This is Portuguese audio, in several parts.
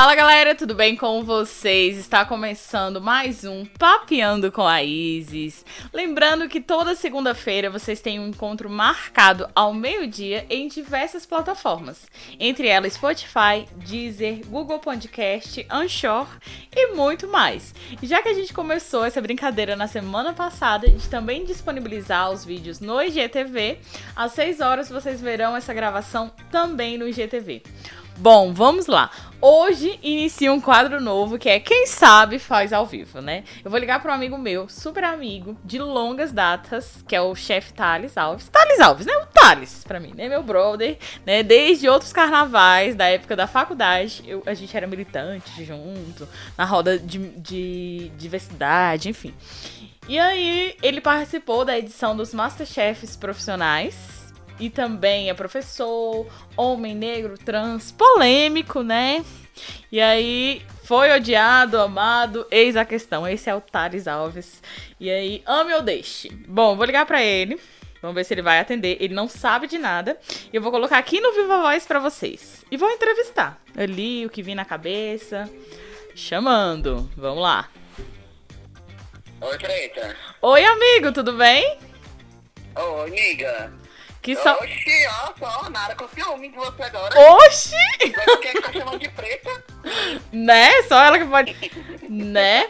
Fala galera, tudo bem com vocês? Está começando mais um Papeando com a Isis. Lembrando que toda segunda-feira vocês têm um encontro marcado ao meio-dia em diversas plataformas, entre elas Spotify, Deezer, Google Podcast, Anchor e muito mais. Já que a gente começou essa brincadeira na semana passada de também disponibilizar os vídeos no IGTV, às 6 horas vocês verão essa gravação também no IGTV. Bom, vamos lá. Hoje inicia um quadro novo que é Quem Sabe Faz ao Vivo, né? Eu vou ligar para um amigo meu, super amigo, de longas datas, que é o chefe Thales Alves. Thales Alves, né? O Thales, pra mim, né? Meu brother, né? Desde outros carnavais, da época da faculdade, eu, a gente era militante junto, na roda de, de diversidade, enfim. E aí, ele participou da edição dos Masterchefs profissionais e também é professor, homem negro, trans, polêmico, né? E aí foi odiado, amado, eis a questão. Esse é o Thales Alves. E aí, ame ou deixe. Bom, vou ligar para ele. Vamos ver se ele vai atender. Ele não sabe de nada. E eu vou colocar aqui no Viva Voz para vocês. E vou entrevistar. Ali, o que vim na cabeça. Chamando. Vamos lá. Oi, Preta. Oi, amigo, tudo bem? Oi, amiga. Que só. Oxi, ó, só, nada com ciúme de você agora. Oxi! Você quer que tá chamando de preta? Né? Só ela que pode. Né?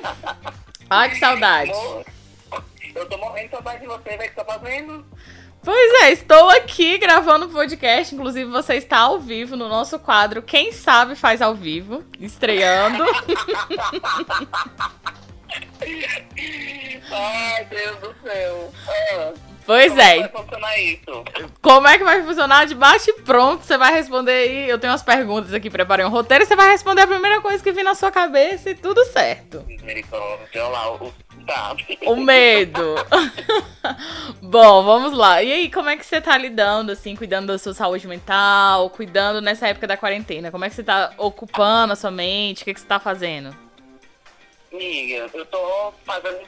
Ai, que saudade. Eu tô morrendo de saudade de você, velho, que tá fazendo? Pois é, estou aqui gravando o podcast. Inclusive, você está ao vivo no nosso quadro Quem Sabe Faz ao Vivo, estreando. Ai, Deus do céu. Ah. Pois Como é. Como vai funcionar isso? Como é que vai funcionar? De bate pronto, você vai responder aí. Eu tenho umas perguntas aqui, preparei um roteiro. E você vai responder a primeira coisa que vir na sua cabeça e tudo certo. Misericórdia, olha lá, o... Tá. O medo. Bom, vamos lá. E aí, como é que você tá lidando, assim, cuidando da sua saúde mental, cuidando nessa época da quarentena? Como é que você tá ocupando a sua mente? O que, que você tá fazendo? Amiga, eu tô fazendo...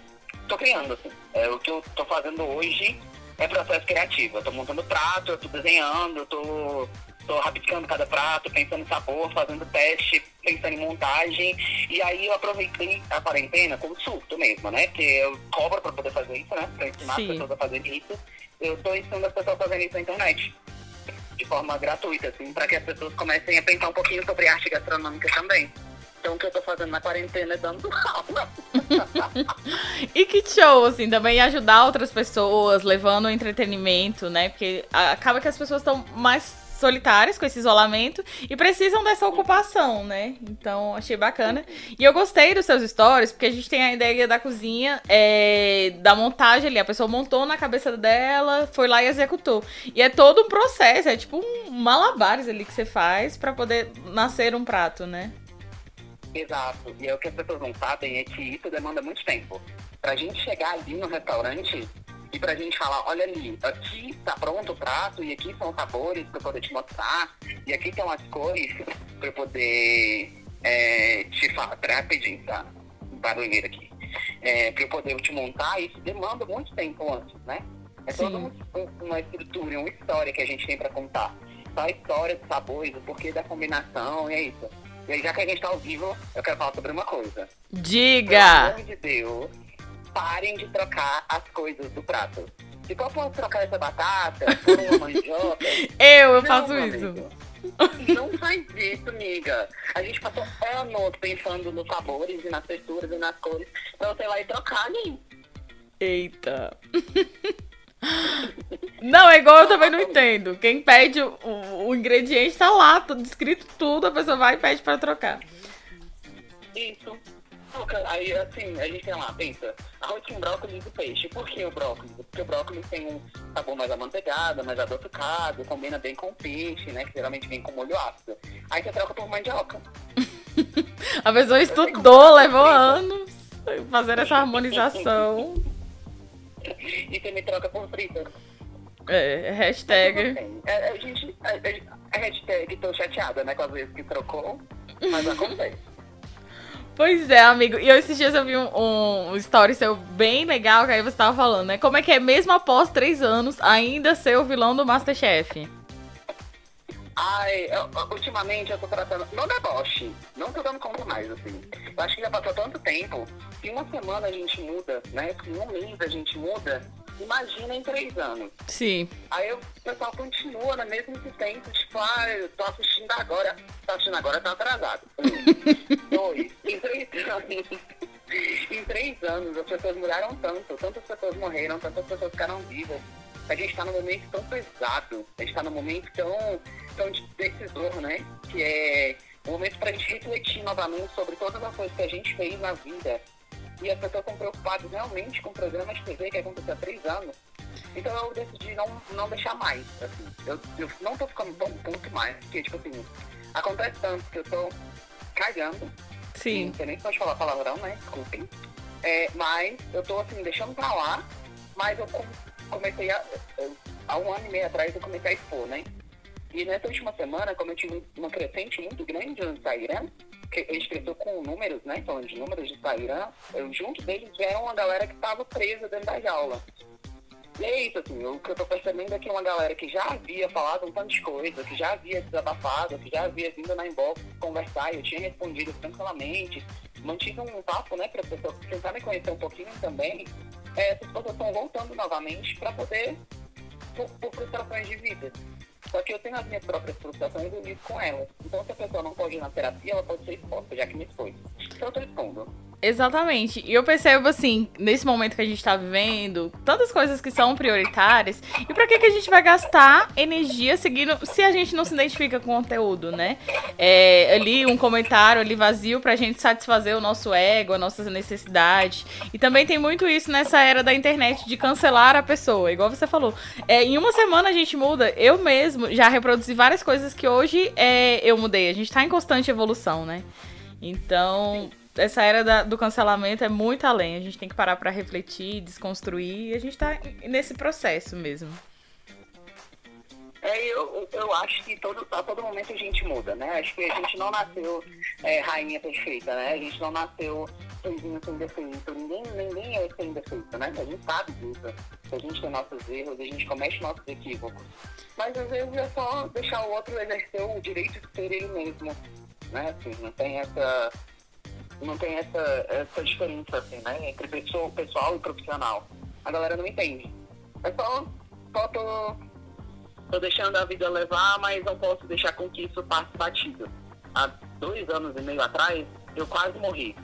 Tô criando, assim. É, o que eu tô fazendo hoje é processo criativo. Eu tô montando prato, eu tô desenhando, eu tô, tô rabiscando cada prato, pensando em sabor, fazendo teste, pensando em montagem. E aí eu aproveitei a quarentena como surto mesmo, né? Porque eu cobro pra poder fazer isso, né? Pra ensinar Sim. as pessoas a fazerem isso. Eu tô ensinando as pessoas a fazerem isso na internet. De forma gratuita, assim, pra que as pessoas comecem a pensar um pouquinho sobre arte gastronômica também. Então o que eu tô fazendo na quarentena é dando aula. E que show, assim, também ajudar outras pessoas, levando entretenimento, né? Porque acaba que as pessoas estão mais solitárias com esse isolamento e precisam dessa ocupação, né? Então, achei bacana. E eu gostei dos seus stories, porque a gente tem a ideia da cozinha, é, da montagem ali. A pessoa montou na cabeça dela, foi lá e executou. E é todo um processo, é tipo um malabares ali que você faz pra poder nascer um prato, né? Exato. E é o que as pessoas não sabem é que isso demanda muito tempo. Pra gente chegar ali no restaurante e pra gente falar, olha ali, aqui tá pronto o prato e aqui são os sabores pra eu poder te mostrar e aqui estão as cores pra eu poder é, te falar. Rapidinho, tá? Barulheiro aqui. É, pra eu poder te montar, isso demanda muito tempo antes, né? É toda Sim. um- uma estrutura, uma história que a gente tem pra contar. Só a história dos sabores, o porquê da combinação, e é isso. E aí, já que a gente tá ao vivo, eu quero falar sobre uma coisa. Pelo Diga! amor de Deus, parem de trocar as coisas do prato. Se eu posso trocar essa batata por uma mandioca... Eu, eu não, faço isso. amigo. Não faz isso, amiga. A gente passou anos pensando nos sabores e nas texturas e nas cores pra você lá e trocar, né? Eita. Não, é igual eu também não entendo. Quem pede o, o- ingrediente tá lá, tudo escrito tudo, a pessoa vai e pede pra trocar. Isso. Aí, assim, a gente tem lá, pensa, arroz com brócolis e peixe. Por que o brócolis? Porque o brócolis tem um sabor mais amanteigado, mais adocicado, combina bem com o peixe, né? Que geralmente vem com molho ácido. Aí você troca por mandioca. A pessoa estudou, levou anos fazer essa harmonização. E você me troca por frita. É, hashtag. É, a gente, a, a, a hashtag tô chateada, né? Com as vezes que trocou, mas acontece. Pois é, amigo. E eu, esses dias eu vi um, um story seu bem legal, que aí você tava falando, né? Como é que é, mesmo após três anos, ainda ser o vilão do Masterchef? Ai, eu, ultimamente eu tô tratando. Não deboche. Não tô dando conta mais, assim. Eu acho que já passou tanto tempo. Se uma semana a gente muda, né? Se um mês a gente muda, imagina em três anos. Sim. Aí o pessoal continua na mesma insistência, tipo, ah, eu tô assistindo agora. Tá assistindo agora, tá atrasado. Um, dois, em três anos. em três anos as pessoas mudaram tanto, tantas pessoas morreram, tantas pessoas ficaram vivas. A gente está num momento tão pesado, a gente está num momento tão, tão decisor, né? Que é um momento para a gente refletir novamente sobre todas as coisas que a gente fez na vida e as pessoas estão preocupadas realmente com o programa de TV que aconteceu há três anos. Então eu decidi não, não deixar mais, assim. Eu, eu não tô ficando tão ponto mais, porque, tipo assim, acontece tanto que eu tô cagando. Sim. Não sei nem se pode falar palavrão, né? Desculpem. É, mas eu tô, assim, deixando pra lá, mas eu comecei a... Há um ano e meio atrás eu comecei a expor, né? E nessa última semana, como eu tive uma crescente muito grande no Instagram, que gente cresceu com números, né? Falando de números de Instagram, eu, junto deles vieram uma galera que estava presa dentro da jaula. E é isso, assim, o que eu tô percebendo é que uma galera que já havia falado um tanto de coisa, que já havia desabafado, que já havia vindo na inbox conversar, eu tinha respondido tranquilamente, mantive um papo, né, para pessoas tentar me conhecer um pouquinho também, é, essas pessoas estão voltando novamente para poder, por, por frustrações de vida. Só que eu tenho as minhas próprias frustrações e lido com elas. Então, se a pessoa não pode ir na terapia, ela pode ser exposta, já que me expôs. Então, eu tô expondo. Exatamente. E eu percebo, assim, nesse momento que a gente tá vivendo, tantas coisas que são prioritárias. E pra que, que a gente vai gastar energia seguindo se a gente não se identifica com o conteúdo, né? É, ali um comentário ali vazio pra gente satisfazer o nosso ego, a nossas necessidades. E também tem muito isso nessa era da internet de cancelar a pessoa, igual você falou. É, em uma semana a gente muda. Eu mesmo já reproduzi várias coisas que hoje é, eu mudei. A gente tá em constante evolução, né? Então essa era da, do cancelamento é muito além. A gente tem que parar para refletir, desconstruir. E a gente tá nesse processo mesmo. É, eu, eu acho que todo, a todo momento a gente muda, né? Acho que a gente não nasceu é, rainha perfeita, né? A gente não nasceu coisinha sem defeito. Ninguém, ninguém é sem defeito, né? A gente sabe disso. A gente tem nossos erros, a gente comete nossos equívocos. Mas às vezes é só deixar o outro exercer o direito de ser ele mesmo, né? Assim, não tem essa não tem essa, essa diferença, assim, né? Entre pessoa, pessoal e profissional. A galera não entende. É só, só tô, tô deixando a vida levar, mas não posso deixar com que isso passe batido. Há dois anos e meio atrás, eu quase morri,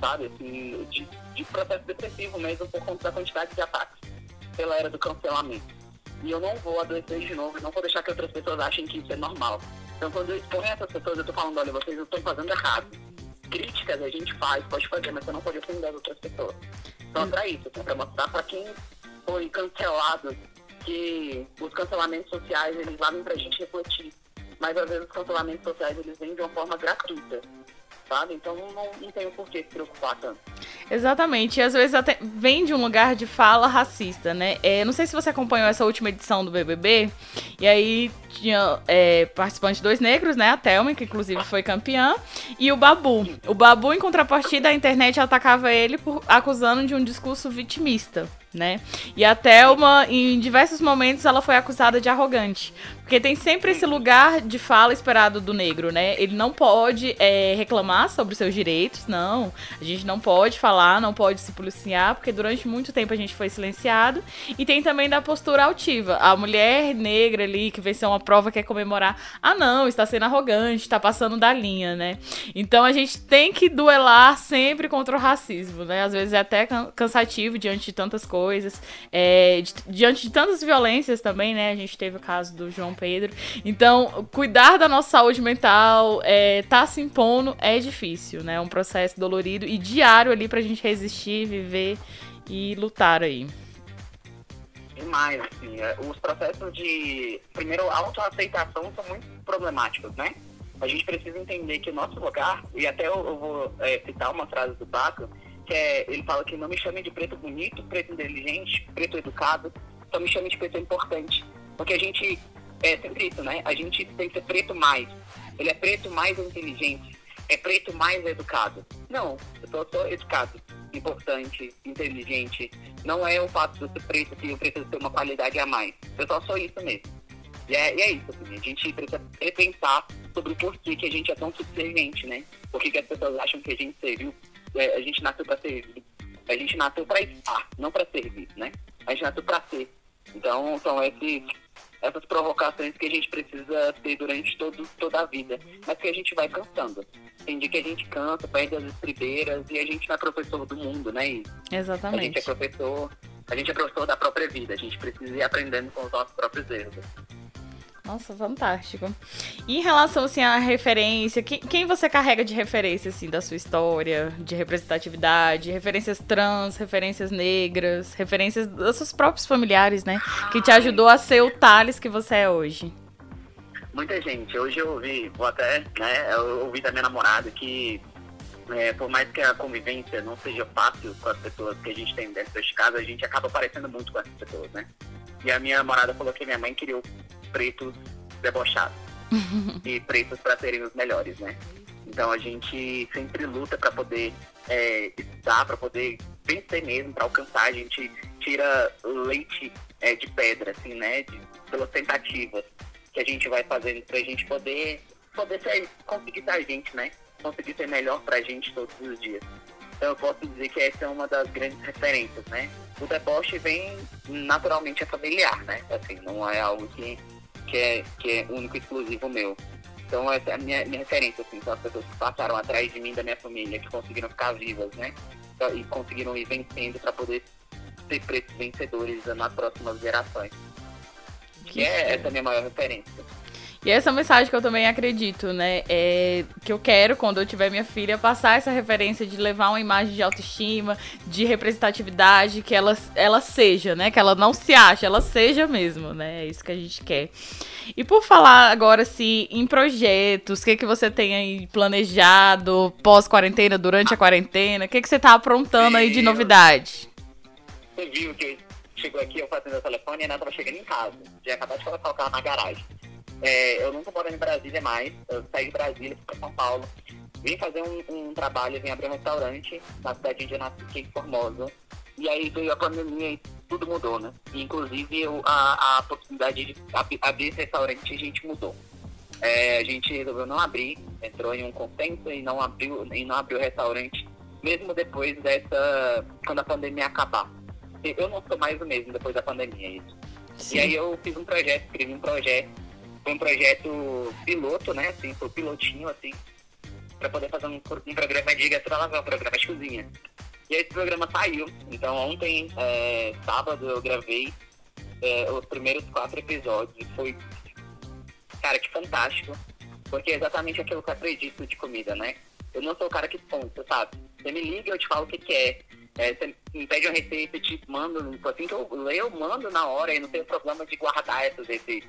sabe? Assim, de, de processo depressivo mesmo, por conta da quantidade de ataques pela era do cancelamento. E eu não vou adoecer de novo, não vou deixar que outras pessoas achem que isso é normal. Então, quando eu exponho essas pessoas, eu tô falando, olha, vocês estão fazendo errado críticas a gente faz, pode fazer, mas você não pode ofender as outras pessoas. Então é pra isso, para mostrar para quem foi cancelado que os cancelamentos sociais eles valem pra gente refletir. Mas às vezes os cancelamentos sociais eles vêm de uma forma gratuita sabe? Então não, não tem por que se preocupar tanto. Exatamente, e às vezes até vem de um lugar de fala racista, né? É, não sei se você acompanhou essa última edição do BBB, e aí tinha é, participantes dois negros, né? A Thelma, que inclusive foi campeã, e o Babu. O Babu, em contrapartida, a internet atacava ele por acusando de um discurso vitimista né? E a Thelma, em diversos momentos, ela foi acusada de arrogante. Porque tem sempre esse lugar de fala esperado do negro, né? Ele não pode é, reclamar sobre os seus direitos, não. A gente não pode falar, não pode se policiar, porque durante muito tempo a gente foi silenciado. E tem também da postura altiva. A mulher negra ali que venceu uma prova quer comemorar. Ah, não, está sendo arrogante, está passando da linha, né? Então a gente tem que duelar sempre contra o racismo, né? Às vezes é até cansativo diante de tantas coisas. É, diante de tantas violências também, né? A gente teve o caso do João Pedro. Então, cuidar da nossa saúde mental, é, tá se impondo, é difícil, né? É um processo dolorido e diário ali pra gente resistir, viver e lutar aí. Demais, assim, é, os processos de, primeiro, autoaceitação são muito problemáticos, né? A gente precisa entender que o nosso lugar, e até eu, eu vou é, citar uma frase do Paco, que é, ele fala que não me chame de preto bonito, preto inteligente, preto educado, só me chame de preto importante. Porque a gente, é sempre isso, né? A gente tem que ser preto mais. Ele é preto mais inteligente. é preto mais educado. Não, eu só sou educado, importante, inteligente. Não é o fato de ser preto que eu preciso ter uma qualidade a mais. Eu só sou isso mesmo. E é, e é isso, assim, a gente precisa repensar sobre o porquê que a gente é tão subserviente, né? Por que, que as pessoas acham que a gente serviu, é, a gente nasceu para servir. A gente nasceu para estar, não para servir, né? A gente nasceu para ser. Então, são esses, essas provocações que a gente precisa ter durante todo, toda a vida, mas que a gente vai cansando. Tem dia que a gente cansa, perde as estribeiras e a gente não é professor do mundo, né? E Exatamente. A gente é professor, a gente é professor da própria vida, a gente precisa ir aprendendo com os nossos próprios erros. Nossa, fantástico. E em relação assim à referência, quem, quem, você carrega de referência assim da sua história, de representatividade, referências trans, referências negras, referências dos seus próprios familiares, né, que te ajudou a ser o Thales que você é hoje? Muita gente. Hoje eu ouvi, vou até, né, eu ouvi da minha namorada que é, por mais que a convivência não seja fácil com as pessoas que a gente tem dentro de casa, a gente acaba parecendo muito com essas pessoas, né? E a minha namorada falou que minha mãe queria pretos debochados e pretos para serem os melhores, né? Então a gente sempre luta para poder é, estudar, para poder vencer mesmo, para alcançar. A gente tira leite é, de pedra, assim, né? De, pelas tentativas que a gente vai fazendo para a gente poder, poder ser, conseguir ser a gente, né? Conseguir ser melhor para a gente todos os dias. Então eu posso dizer que essa é uma das grandes referências, né? O deboche vem naturalmente é familiar, né? Assim, não é algo que que é, que é único e exclusivo meu. Então essa é a minha, minha referência, assim, são as pessoas que passaram atrás de mim, da minha família, que conseguiram ficar vivas, né? Então, e conseguiram ir vencendo para poder ser pretos vencedores nas próximas gerações. Que é essa a minha maior referência. E essa mensagem que eu também acredito, né? É que eu quero, quando eu tiver minha filha, passar essa referência de levar uma imagem de autoestima, de representatividade, que ela, ela seja, né? Que ela não se ache, ela seja mesmo, né? É isso que a gente quer. E por falar agora, assim, em projetos, o que, que você tem aí planejado pós-quarentena, durante a quarentena? O que, que você tá aprontando aí de novidade? Você viu que chegou aqui, eu fazendo o telefone e a Ana tava chegando em casa. Já acabou de colocar o carro na garagem. É, eu nunca moro em Brasília mais, eu saí de Brasília, fui para São Paulo, vim fazer um, um, trabalho, vim abrir um restaurante na cidade de Nasci, Formosa, e aí veio a pandemia e tudo mudou, né? E, inclusive eu, a, a possibilidade de ab abrir esse restaurante a gente mudou. É, a gente resolveu não abrir, entrou em um consenso e não abriu, e não abriu o restaurante, mesmo depois dessa, quando a pandemia acabar. Eu não sou mais o mesmo depois da pandemia, isso. Sim. E aí eu fiz um projeto, escrevi um projeto foi um projeto piloto, né? Assim, foi pilotinho, assim, para poder fazer um, um programa de gastronomia, um programa de cozinha. E esse programa saiu. Então ontem, é, sábado, eu gravei é, os primeiros quatro episódios. E foi, cara, que fantástico. Porque é exatamente aquilo que eu acredito de comida, né? Eu não sou o cara que ponta, sabe? Você me liga, eu te falo o que, que é. é. Você me pede uma receita, eu te mando, assim que eu leio, eu mando na hora e não tenho problema de guardar essas receitas.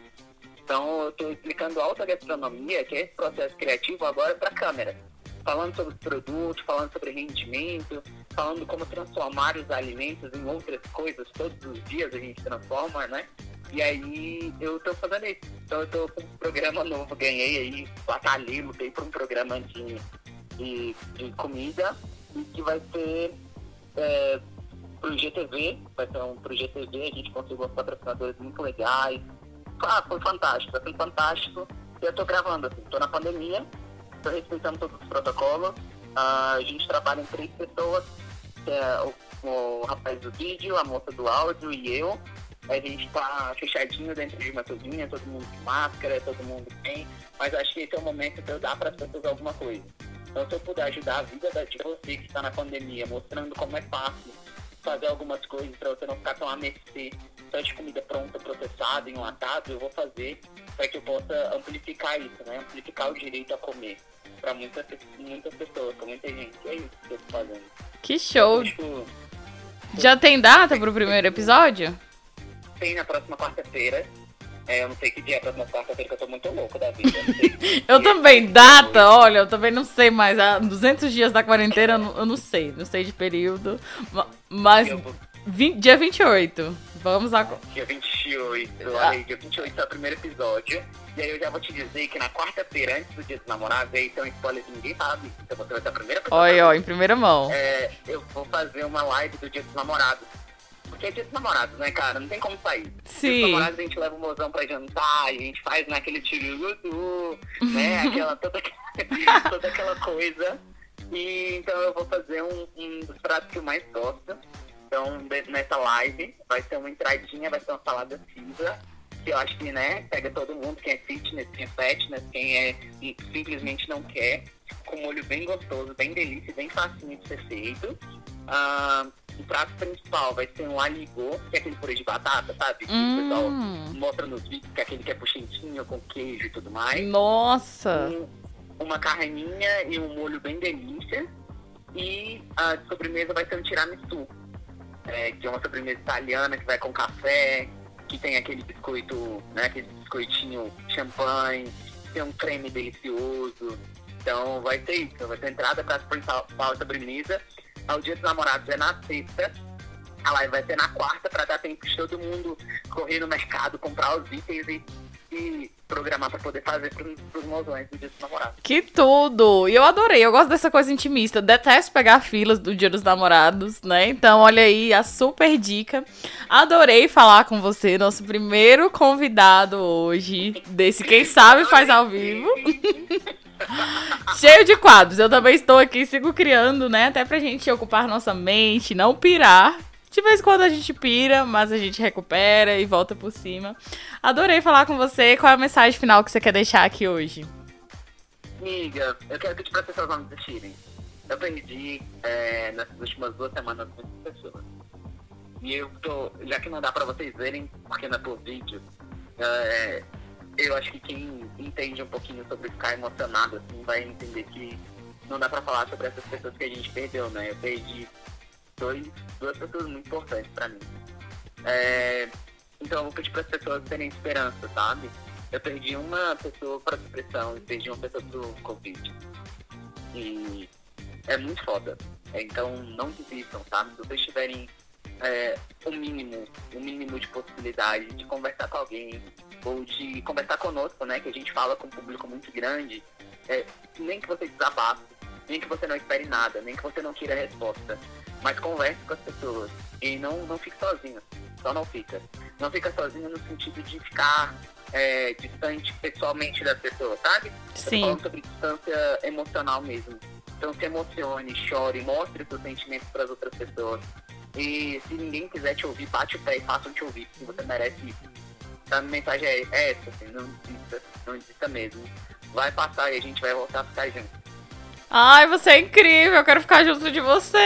Então, eu estou explicando alta gastronomia, que é esse processo criativo, agora para câmera. Falando sobre os produtos, falando sobre rendimento, falando como transformar os alimentos em outras coisas. Todos os dias a gente transforma, né? E aí eu estou fazendo isso. Então eu estou com um programa novo, ganhei aí, batalhei, lutei por um programa de, de, de comida que vai ser é, pro GTV, vai ser um pro GTV, a gente conseguiu uns patrocinadores muito legais, ah, foi fantástico, foi fantástico. Eu tô gravando, assim, tô na pandemia, tô respeitando todos os protocolos. Uh, a gente trabalha em três pessoas, é o, o, rapaz do vídeo, a moça do áudio e eu. A gente tá fechadinho dentro de uma cozinha, todo mundo com máscara, todo mundo bem. Mas acho que esse é o momento de eu dar para as pessoas alguma coisa. Então, se eu puder ajudar a vida de você que está na pandemia, mostrando como é fácil fazer algumas coisas para você não ficar tão a mercê só de comida pronta, processada, em atado, eu vou fazer para que eu possa amplificar isso, né? Amplificar o direito a comer para muitas, muitas pessoas, para muita gente. É isso que eu tô fazendo. Que show! Tipo, Já tem data pro primeiro episódio? Tem na próxima quarta-feira. É, eu não sei que dia é a próxima quarta-feira, que eu tô muito louco da vida. eu também, data, olha, eu também não sei mais. Há 200 dias da quarentena, eu não, eu não sei. Não sei de período. Mas. 20, dia 28. Vamos agora. Dia 28. Olha aí, dia 28 é o primeiro episódio. E aí eu já vou te dizer que na quarta-feira, antes do dia dos namorados, aí tem um spoiler que ninguém sabe. Então você vai ser a primeira pessoa. Olha, ó, em primeira mão. É, eu vou fazer uma live do dia dos namorados. Porque é dia dos namorados, né, cara? Não tem como sair. Dia dos Sim. namorados a gente leva o mozão pra jantar, a gente faz naquele tiro né? Aquela, toda, toda aquela coisa. E então eu vou fazer um, um dos pratos que eu mais gosto. Então, nessa live, vai ser uma entradinha, vai ser uma salada cinza. Que eu acho que, né, pega todo mundo, quem é fitness, quem é fatness, quem é e simplesmente não quer. Com molho bem gostoso, bem delícia, bem facinho de ser feito. Ah, o prato principal vai ser um aligô, que é aquele purê de batata, sabe? Que o pessoal Hum, mostra nos vídeos, que é aquele que é puxentinho, com queijo e tudo mais. nossa. Um- uma carninha e um molho bem delícia. E a sobremesa vai ser um tiramisu, é, que é uma sobremesa italiana que vai com café, que tem aquele biscoito, né, aquele biscoitinho champanhe, tem um creme delicioso. Então vai ter isso, vai ter entrada, prato principal, sobremesa. Ao dia dos namorados é na sexta. A live vai ser na quarta para dar tempo de todo mundo correr no mercado, comprar os itens e, e programar para poder fazer pros, pros mozões do dia dos namorados. Que tudo! E eu adorei, eu gosto dessa coisa intimista. Detesto pegar filas do Dia dos Namorados, né? Então, olha aí a super dica. Adorei falar com você, nosso primeiro convidado hoje, desse Quem Sabe Faz ao Vivo. Cheio de quadros. Eu também estou aqui, sigo criando, né? Até pra gente ocupar nossa mente, não pirar. De vez em quando a gente pira, mas a gente recupera e volta por cima. Adorei falar com você. Qual é a mensagem final que você quer deixar aqui hoje? Amiga, eu quero pedir para as pessoas não desistirem. Eu perdi é, nessas últimas duas semanas muitas pessoas. E eu tô, já que não dá para vocês verem, porque não é por vídeo, é, eu acho que quem entende um pouquinho sobre ficar emocionado assim vai entender que não dá para falar sobre essas pessoas que a gente perdeu, né? Eu perdi dois, duas pessoas muito importantes para mim. É, então eu vou pedir para as pessoas terem esperança, sabe? Eu perdi uma pessoa para depressão e perdi uma pessoa pro Covid. E é muito foda. Então não desistam, sabe? Se vocês tiverem é, o mínimo, o mínimo de possibilidade de conversar com alguém ou de conversar conosco, né? Que a gente fala com um público muito grande, é, nem que você desabafe, nem que você não espere nada, nem que você não queira resposta, mas converse com as pessoas e não, não fique sozinho, só não fica. Não fica sozinho no sentido de ficar é, distante pessoalmente das pessoas, sabe? Sim. falando sobre distância emocional mesmo. Então se emocione, chore, mostre seus sentimentos para as outras pessoas. E se ninguém quiser te ouvir, bate o pé e façam te ouvir, porque você merece isso. Então, a mensagem é é essa, assim, não desista, não desista mesmo. Vai passar e a gente vai voltar a ficar junto. Ai, você é incrível, eu quero ficar junto de você.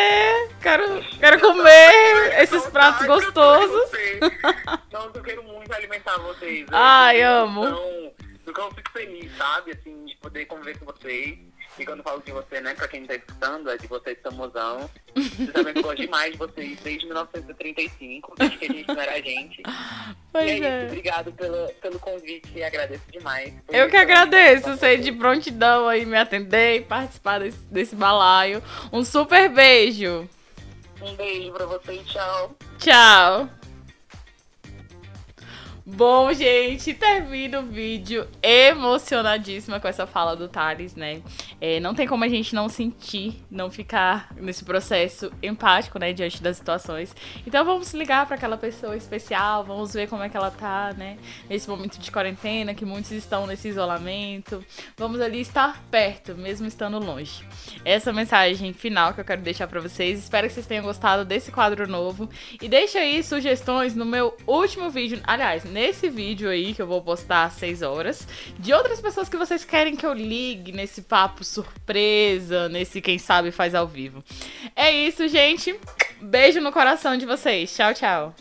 Quero, quero comer esses pratos gostosos. Não, eu quero muito alimentar vocês. Ai, amo. Então, então eu fico feliz, sabe, assim, de poder conviver com vocês. E quando eu falo de você, né, pra quem tá escutando, é de vocês famosão. Vocês sabem que eu gosto demais de vocês desde 1935, desde que a gente não era gente. e é Pois isso, é. obrigado pelo, pelo convite e agradeço demais. Eu que agradeço você de prontidão aí me atender e participar desse, desse balaio. Um super beijo. Um beijo pra você e tchau. Tchau. Bom, gente, termina o vídeo emocionadíssima com essa fala do Thales, né? É, não tem como a gente não sentir, não ficar nesse processo empático, né, diante das situações. Então vamos ligar para aquela pessoa especial, vamos ver como é que ela tá, né? Nesse momento de quarentena, que muitos estão nesse isolamento. Vamos ali estar perto, mesmo estando longe. Essa mensagem final que eu quero deixar para vocês. Espero que vocês tenham gostado desse quadro novo. E deixa aí sugestões no meu último vídeo. Aliás, nesse vídeo aí que eu vou postar às 6 horas. De outras pessoas que vocês querem que eu ligue nesse papo surpresa, nesse quem sabe faz ao vivo. É isso, gente. Beijo no coração de vocês. Tchau, tchau.